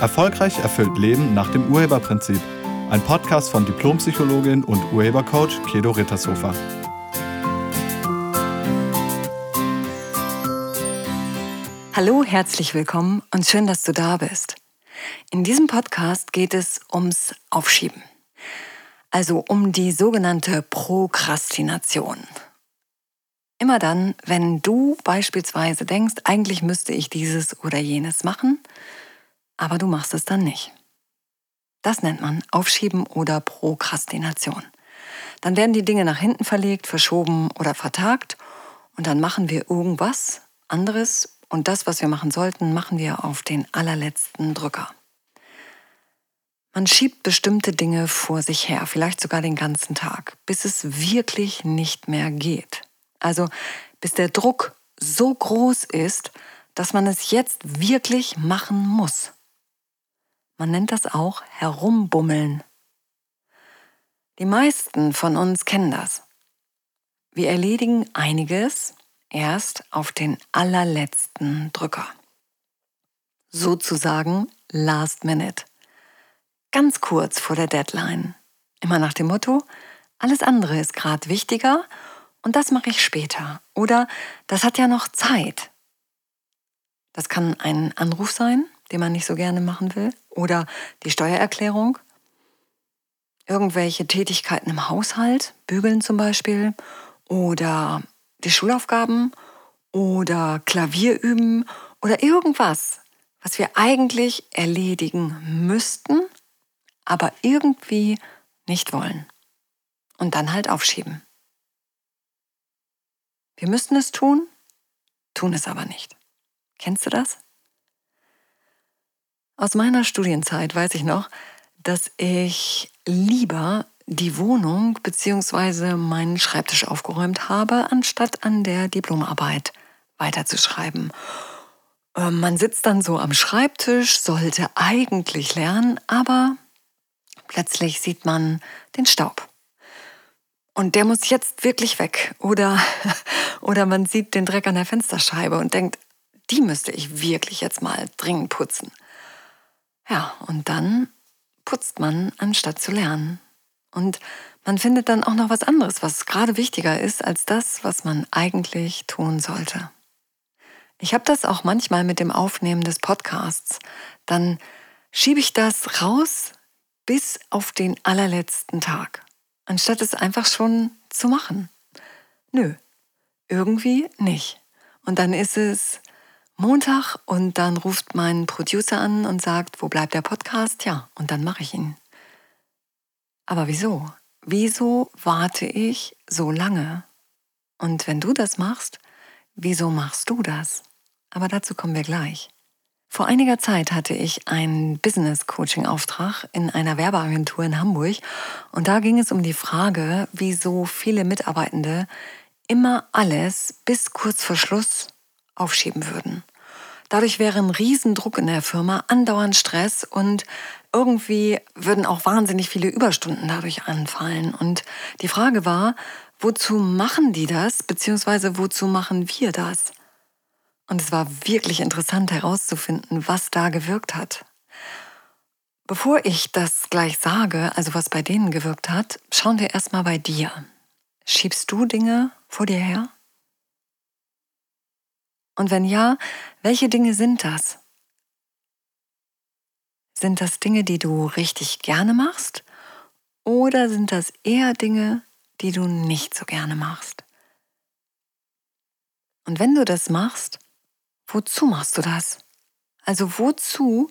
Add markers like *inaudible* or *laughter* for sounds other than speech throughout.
Erfolgreich erfüllt Leben nach dem Urheberprinzip. Ein Podcast von Diplompsychologin und Urhebercoach Kedo Rittershofer. Hallo, herzlich willkommen und schön, dass du da bist. In diesem Podcast geht es ums Aufschieben. Also um die sogenannte Prokrastination. Immer dann, wenn du beispielsweise denkst, eigentlich müsste ich dieses oder jenes machen, aber du machst es dann nicht. Das nennt man Aufschieben oder Prokrastination. Dann werden die Dinge nach hinten verlegt, verschoben oder vertagt und dann machen wir irgendwas anderes und das, was wir machen sollten, machen wir auf den allerletzten Drücker. Man schiebt bestimmte Dinge vor sich her, vielleicht sogar den ganzen Tag, bis es wirklich nicht mehr geht. Also bis der Druck so groß ist, dass man es jetzt wirklich machen muss. Man nennt das auch Herumbummeln. Die meisten von uns kennen das. Wir erledigen einiges erst auf den allerletzten Drücker. Sozusagen Last Minute. Ganz kurz vor der Deadline. Immer nach dem Motto, alles andere ist gerade wichtiger und das mache ich später. Oder das hat ja noch Zeit. Das kann ein Anruf sein, den man nicht so gerne machen will, oder die Steuererklärung, irgendwelche Tätigkeiten im Haushalt, bügeln zum Beispiel, oder die Schulaufgaben oder Klavier üben oder irgendwas, was wir eigentlich erledigen müssten, aber irgendwie nicht wollen. Und dann halt aufschieben. Wir müssten es tun, tun es aber nicht. Kennst du das? Aus meiner Studienzeit weiß ich noch, dass ich lieber die Wohnung bzw. meinen Schreibtisch aufgeräumt habe, anstatt an der Diplomarbeit weiterzuschreiben. Ähm, man sitzt dann so am Schreibtisch, sollte eigentlich lernen, aber plötzlich sieht man den Staub. Und der muss jetzt wirklich weg. Oder, *laughs* oder man sieht den Dreck an der Fensterscheibe und denkt, die müsste ich wirklich jetzt mal dringend putzen. Ja, und dann putzt man, anstatt zu lernen. Und man findet dann auch noch was anderes, was gerade wichtiger ist als das, was man eigentlich tun sollte. Ich habe das auch manchmal mit dem Aufnehmen des Podcasts. Dann schiebe ich das raus bis auf den allerletzten Tag, anstatt es einfach schon zu machen. Nö, irgendwie nicht. Und dann ist es Montag und dann ruft mein Producer an und sagt, wo bleibt der Podcast? Ja, und dann mache ich ihn. Aber wieso? Wieso warte ich so lange? Und wenn du das machst, wieso machst du das? Aber dazu kommen wir gleich. Vor einiger Zeit hatte ich einen Business-Coaching-Auftrag in einer Werbeagentur in Hamburg und da ging es um die Frage, wieso viele Mitarbeitende immer alles bis kurz vor Schluss aufschieben würden. Dadurch wäre ein Riesendruck in der Firma, andauernd Stress und irgendwie würden auch wahnsinnig viele Überstunden dadurch anfallen. Und die Frage war, wozu machen die das, beziehungsweise wozu machen wir das? Und es war wirklich interessant herauszufinden, was da gewirkt hat. Bevor ich das gleich sage, also was bei denen gewirkt hat, schauen wir erstmal bei dir. Schiebst du Dinge vor dir her? Und wenn ja, welche Dinge sind das? Sind das Dinge, die du richtig gerne machst? Oder sind das eher Dinge, die du nicht so gerne machst? Und wenn du das machst, wozu machst du das? Also wozu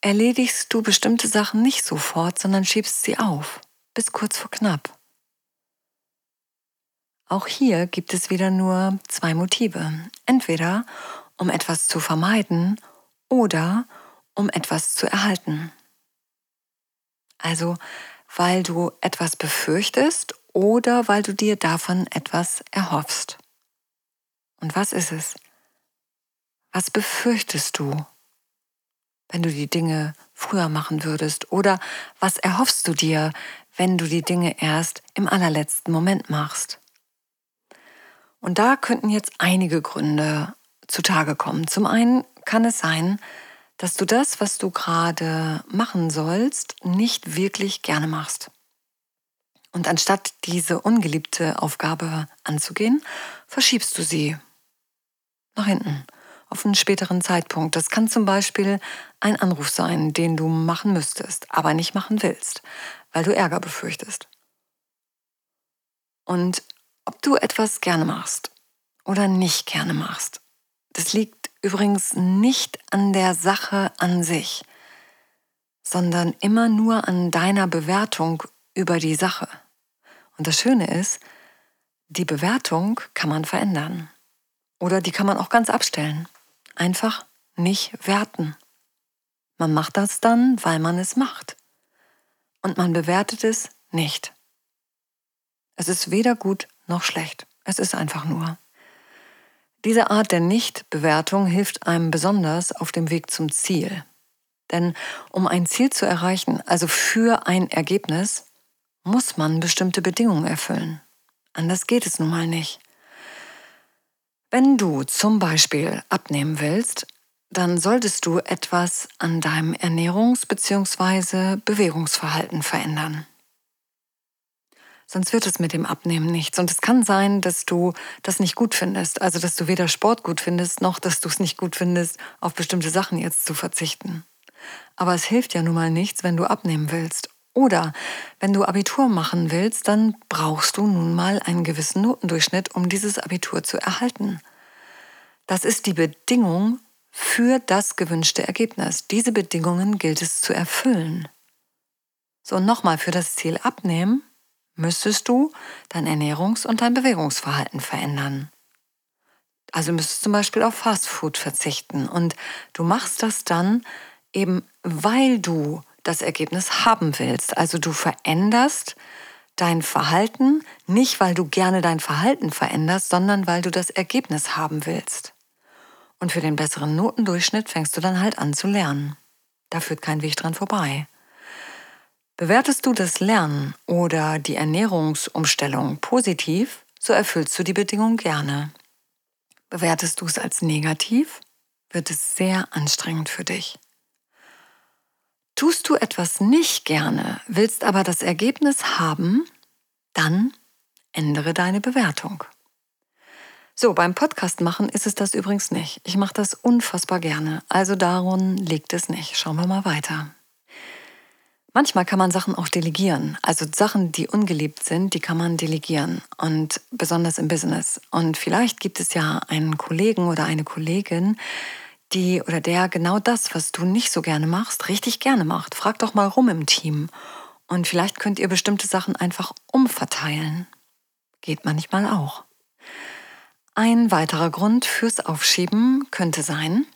erledigst du bestimmte Sachen nicht sofort, sondern schiebst sie auf, bis kurz vor knapp? Auch hier gibt es wieder nur zwei Motive. Entweder um etwas zu vermeiden oder um etwas zu erhalten. Also weil du etwas befürchtest oder weil du dir davon etwas erhoffst. Und was ist es? Was befürchtest du, wenn du die Dinge früher machen würdest? Oder was erhoffst du dir, wenn du die Dinge erst im allerletzten Moment machst? Und da könnten jetzt einige Gründe zutage kommen. Zum einen kann es sein, dass du das, was du gerade machen sollst, nicht wirklich gerne machst. Und anstatt diese ungeliebte Aufgabe anzugehen, verschiebst du sie nach hinten, auf einen späteren Zeitpunkt. Das kann zum Beispiel ein Anruf sein, den du machen müsstest, aber nicht machen willst, weil du Ärger befürchtest. Und ob du etwas gerne machst oder nicht gerne machst, das liegt übrigens nicht an der Sache an sich, sondern immer nur an deiner Bewertung über die Sache. Und das Schöne ist, die Bewertung kann man verändern. Oder die kann man auch ganz abstellen. Einfach nicht werten. Man macht das dann, weil man es macht. Und man bewertet es nicht. Es ist weder gut noch schlecht. Es ist einfach nur. Diese Art der Nichtbewertung hilft einem besonders auf dem Weg zum Ziel. Denn um ein Ziel zu erreichen, also für ein Ergebnis, muss man bestimmte Bedingungen erfüllen. Anders geht es nun mal nicht. Wenn du zum Beispiel abnehmen willst, dann solltest du etwas an deinem Ernährungs- bzw. Bewegungsverhalten verändern. Sonst wird es mit dem Abnehmen nichts. Und es kann sein, dass du das nicht gut findest. Also, dass du weder Sport gut findest, noch dass du es nicht gut findest, auf bestimmte Sachen jetzt zu verzichten. Aber es hilft ja nun mal nichts, wenn du abnehmen willst. Oder wenn du Abitur machen willst, dann brauchst du nun mal einen gewissen Notendurchschnitt, um dieses Abitur zu erhalten. Das ist die Bedingung für das gewünschte Ergebnis. Diese Bedingungen gilt es zu erfüllen. So, nochmal für das Ziel abnehmen müsstest du dein Ernährungs- und dein Bewegungsverhalten verändern. Also müsstest du zum Beispiel auf Fastfood verzichten und du machst das dann eben, weil du das Ergebnis haben willst. Also du veränderst dein Verhalten nicht, weil du gerne dein Verhalten veränderst, sondern weil du das Ergebnis haben willst. Und für den besseren Notendurchschnitt fängst du dann halt an zu lernen. Da führt kein Weg dran vorbei. Bewertest du das Lernen oder die Ernährungsumstellung positiv, so erfüllst du die Bedingung gerne. Bewertest du es als negativ, wird es sehr anstrengend für dich. Tust du etwas nicht gerne, willst aber das Ergebnis haben, dann ändere deine Bewertung. So, beim Podcast machen ist es das übrigens nicht. Ich mache das unfassbar gerne, also daran liegt es nicht. Schauen wir mal weiter. Manchmal kann man Sachen auch delegieren. Also Sachen, die ungeliebt sind, die kann man delegieren. Und besonders im Business. Und vielleicht gibt es ja einen Kollegen oder eine Kollegin, die oder der genau das, was du nicht so gerne machst, richtig gerne macht. Frag doch mal rum im Team. Und vielleicht könnt ihr bestimmte Sachen einfach umverteilen. Geht manchmal auch. Ein weiterer Grund fürs Aufschieben könnte sein,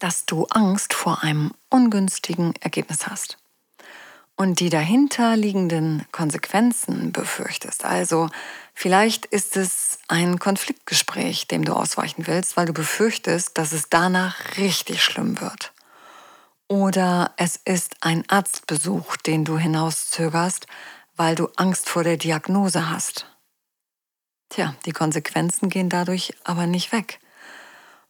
dass du Angst vor einem ungünstigen Ergebnis hast und die dahinter liegenden Konsequenzen befürchtest. Also vielleicht ist es ein Konfliktgespräch, dem du ausweichen willst, weil du befürchtest, dass es danach richtig schlimm wird. Oder es ist ein Arztbesuch, den du hinauszögerst, weil du Angst vor der Diagnose hast. Tja, die Konsequenzen gehen dadurch aber nicht weg.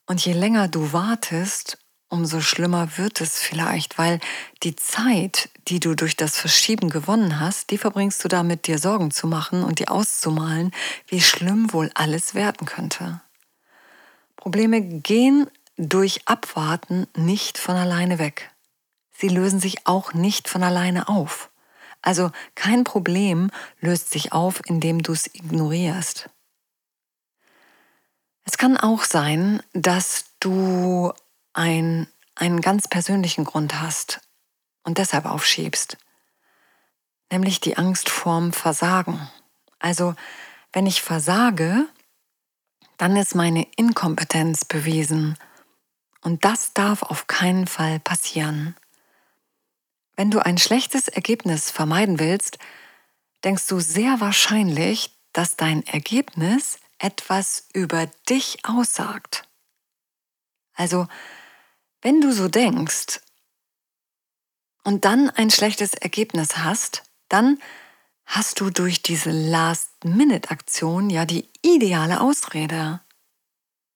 Und je länger du wartest, umso schlimmer wird es vielleicht, weil die Zeit, die du durch das Verschieben gewonnen hast, die verbringst du damit, dir Sorgen zu machen und dir auszumalen, wie schlimm wohl alles werden könnte. Probleme gehen durch Abwarten nicht von alleine weg. Sie lösen sich auch nicht von alleine auf. Also kein Problem löst sich auf, indem du es ignorierst. Es kann auch sein, dass du ein, einen ganz persönlichen Grund hast und deshalb aufschiebst, nämlich die Angst vorm Versagen. Also wenn ich versage, dann ist meine Inkompetenz bewiesen und das darf auf keinen Fall passieren. Wenn du ein schlechtes Ergebnis vermeiden willst, denkst du sehr wahrscheinlich, dass dein Ergebnis etwas über dich aussagt. Also wenn du so denkst und dann ein schlechtes Ergebnis hast, dann hast du durch diese Last-Minute-Aktion ja die ideale Ausrede.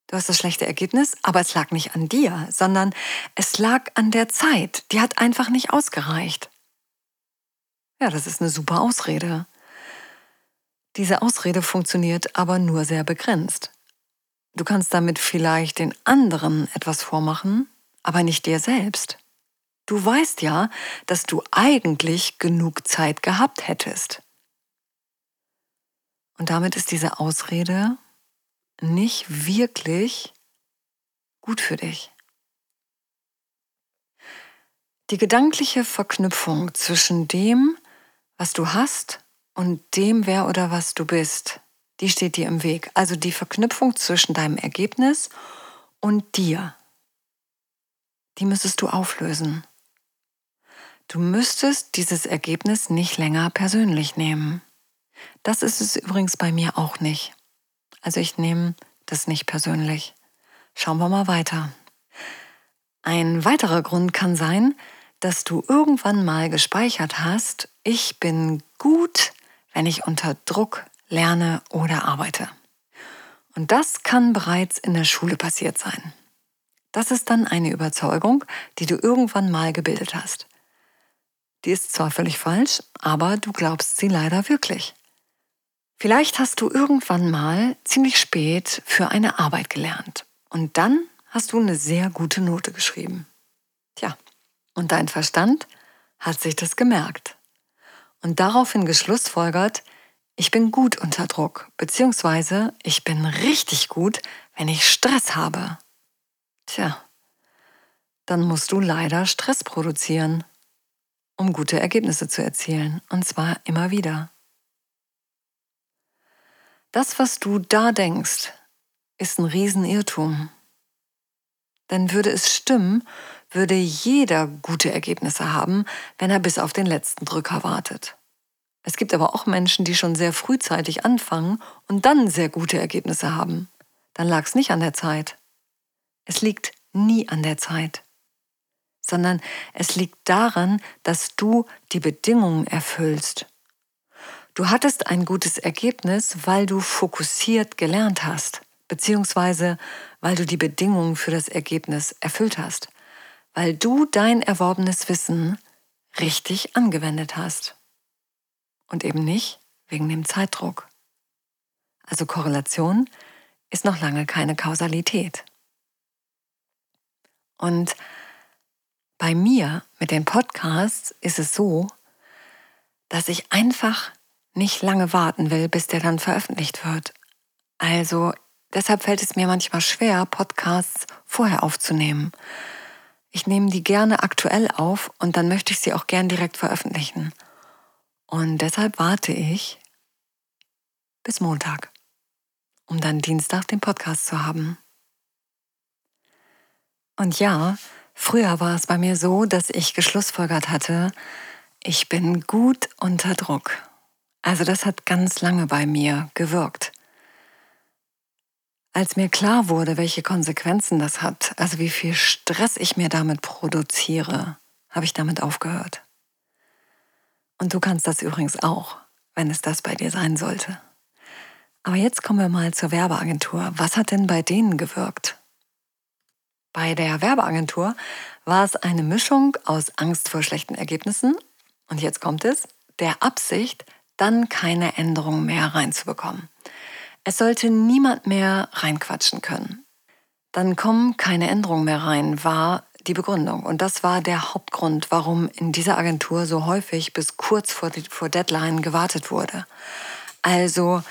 Du hast das schlechte Ergebnis, aber es lag nicht an dir, sondern es lag an der Zeit. Die hat einfach nicht ausgereicht. Ja, das ist eine super Ausrede. Diese Ausrede funktioniert aber nur sehr begrenzt. Du kannst damit vielleicht den anderen etwas vormachen, aber nicht dir selbst. Du weißt ja, dass du eigentlich genug Zeit gehabt hättest. Und damit ist diese Ausrede nicht wirklich gut für dich. Die gedankliche Verknüpfung zwischen dem, was du hast und dem, wer oder was du bist, die steht dir im Weg. Also die Verknüpfung zwischen deinem Ergebnis und dir, die müsstest du auflösen. Du müsstest dieses Ergebnis nicht länger persönlich nehmen. Das ist es übrigens bei mir auch nicht. Also ich nehme das nicht persönlich. Schauen wir mal weiter. Ein weiterer Grund kann sein, dass du irgendwann mal gespeichert hast, ich bin gut, wenn ich unter Druck lerne oder arbeite. Und das kann bereits in der Schule passiert sein. Das ist dann eine Überzeugung, die du irgendwann mal gebildet hast. Die ist zwar völlig falsch, aber du glaubst sie leider wirklich. Vielleicht hast du irgendwann mal ziemlich spät für eine Arbeit gelernt und dann hast du eine sehr gute Note geschrieben. Tja, und dein Verstand hat sich das gemerkt und daraufhin geschlussfolgert, ich bin gut unter Druck, beziehungsweise ich bin richtig gut, wenn ich Stress habe. Tja, dann musst du leider Stress produzieren, um gute Ergebnisse zu erzielen, und zwar immer wieder. Das, was du da denkst, ist ein Riesenirrtum. Denn würde es stimmen, würde jeder gute Ergebnisse haben, wenn er bis auf den letzten Drücker wartet. Es gibt aber auch Menschen, die schon sehr frühzeitig anfangen und dann sehr gute Ergebnisse haben. Dann lag es nicht an der Zeit. Es liegt nie an der Zeit, sondern es liegt daran, dass du die Bedingungen erfüllst. Du hattest ein gutes Ergebnis, weil du fokussiert gelernt hast, beziehungsweise weil du die Bedingungen für das Ergebnis erfüllt hast, weil du dein erworbenes Wissen richtig angewendet hast. Und eben nicht wegen dem Zeitdruck. Also Korrelation ist noch lange keine Kausalität. Und bei mir mit den Podcasts ist es so, dass ich einfach nicht lange warten will, bis der dann veröffentlicht wird. Also deshalb fällt es mir manchmal schwer, Podcasts vorher aufzunehmen. Ich nehme die gerne aktuell auf und dann möchte ich sie auch gern direkt veröffentlichen. Und deshalb warte ich bis Montag, um dann Dienstag den Podcast zu haben. Und ja, früher war es bei mir so, dass ich geschlussfolgert hatte, ich bin gut unter Druck. Also das hat ganz lange bei mir gewirkt. Als mir klar wurde, welche Konsequenzen das hat, also wie viel Stress ich mir damit produziere, habe ich damit aufgehört. Und du kannst das übrigens auch, wenn es das bei dir sein sollte. Aber jetzt kommen wir mal zur Werbeagentur. Was hat denn bei denen gewirkt? Bei der Werbeagentur war es eine Mischung aus Angst vor schlechten Ergebnissen und jetzt kommt es, der Absicht, dann keine Änderungen mehr reinzubekommen. Es sollte niemand mehr reinquatschen können. Dann kommen keine Änderungen mehr rein, war die Begründung. Und das war der Hauptgrund, warum in dieser Agentur so häufig bis kurz vor, vor Deadline gewartet wurde. Also,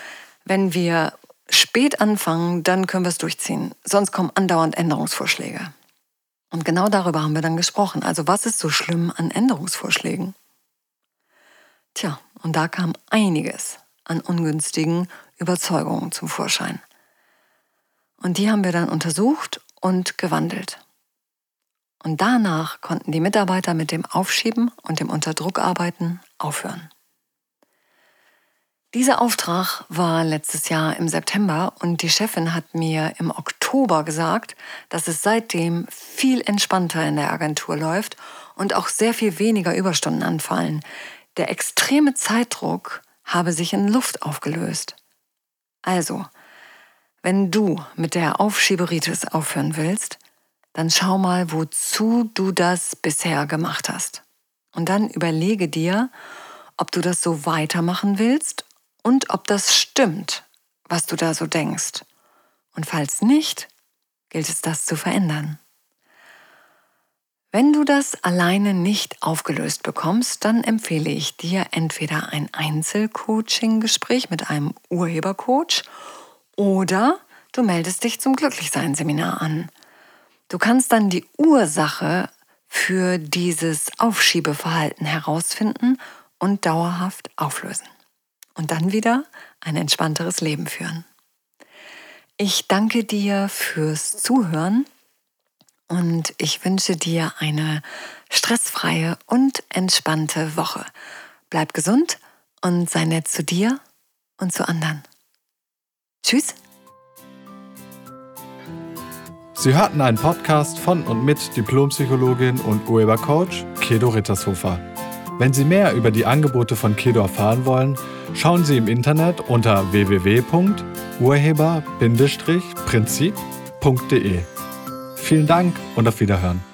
wenn wir spät anfangen, dann können wir es durchziehen. Sonst kommen andauernd Änderungsvorschläge. Und genau darüber haben wir dann gesprochen. Also, was ist so schlimm an Änderungsvorschlägen? Tja, und da kam einiges an ungünstigen Überzeugungen zum Vorschein. Und die haben wir dann untersucht und gewandelt. Und danach konnten die Mitarbeiter mit dem Aufschieben und dem Unterdruckarbeiten aufhören. Dieser Auftrag war letztes Jahr im September und die Chefin hat mir im Oktober gesagt, dass es seitdem viel entspannter in der Agentur läuft und auch sehr viel weniger Überstunden anfallen. Der extreme Zeitdruck habe sich in Luft aufgelöst. Also, Wenn du mit der Aufschieberitis aufhören willst, dann schau mal, wozu du das bisher gemacht hast. Und dann überlege dir, ob du das so weitermachen willst und ob das stimmt, was du da so denkst. Und falls nicht, gilt es das zu verändern. Wenn du das alleine nicht aufgelöst bekommst, dann empfehle ich dir entweder ein Einzelcoaching-Gespräch mit einem Urhebercoach oder du meldest dich zum Glücklichsein-Seminar an. Du kannst dann die Ursache für dieses Aufschiebeverhalten herausfinden und dauerhaft auflösen. Und dann wieder ein entspannteres Leben führen. Ich danke dir fürs Zuhören und ich wünsche dir eine stressfreie und entspannte Woche. Bleib gesund und sei nett zu dir und zu anderen. Tschüss. Sie hörten einen Podcast von und mit Diplompsychologin und Urhebercoach Kedo Rittershofer. Wenn Sie mehr über die Angebote von Kedo erfahren wollen, schauen Sie im Internet unter www.urheber-prinzip.de. Vielen Dank und auf Wiederhören.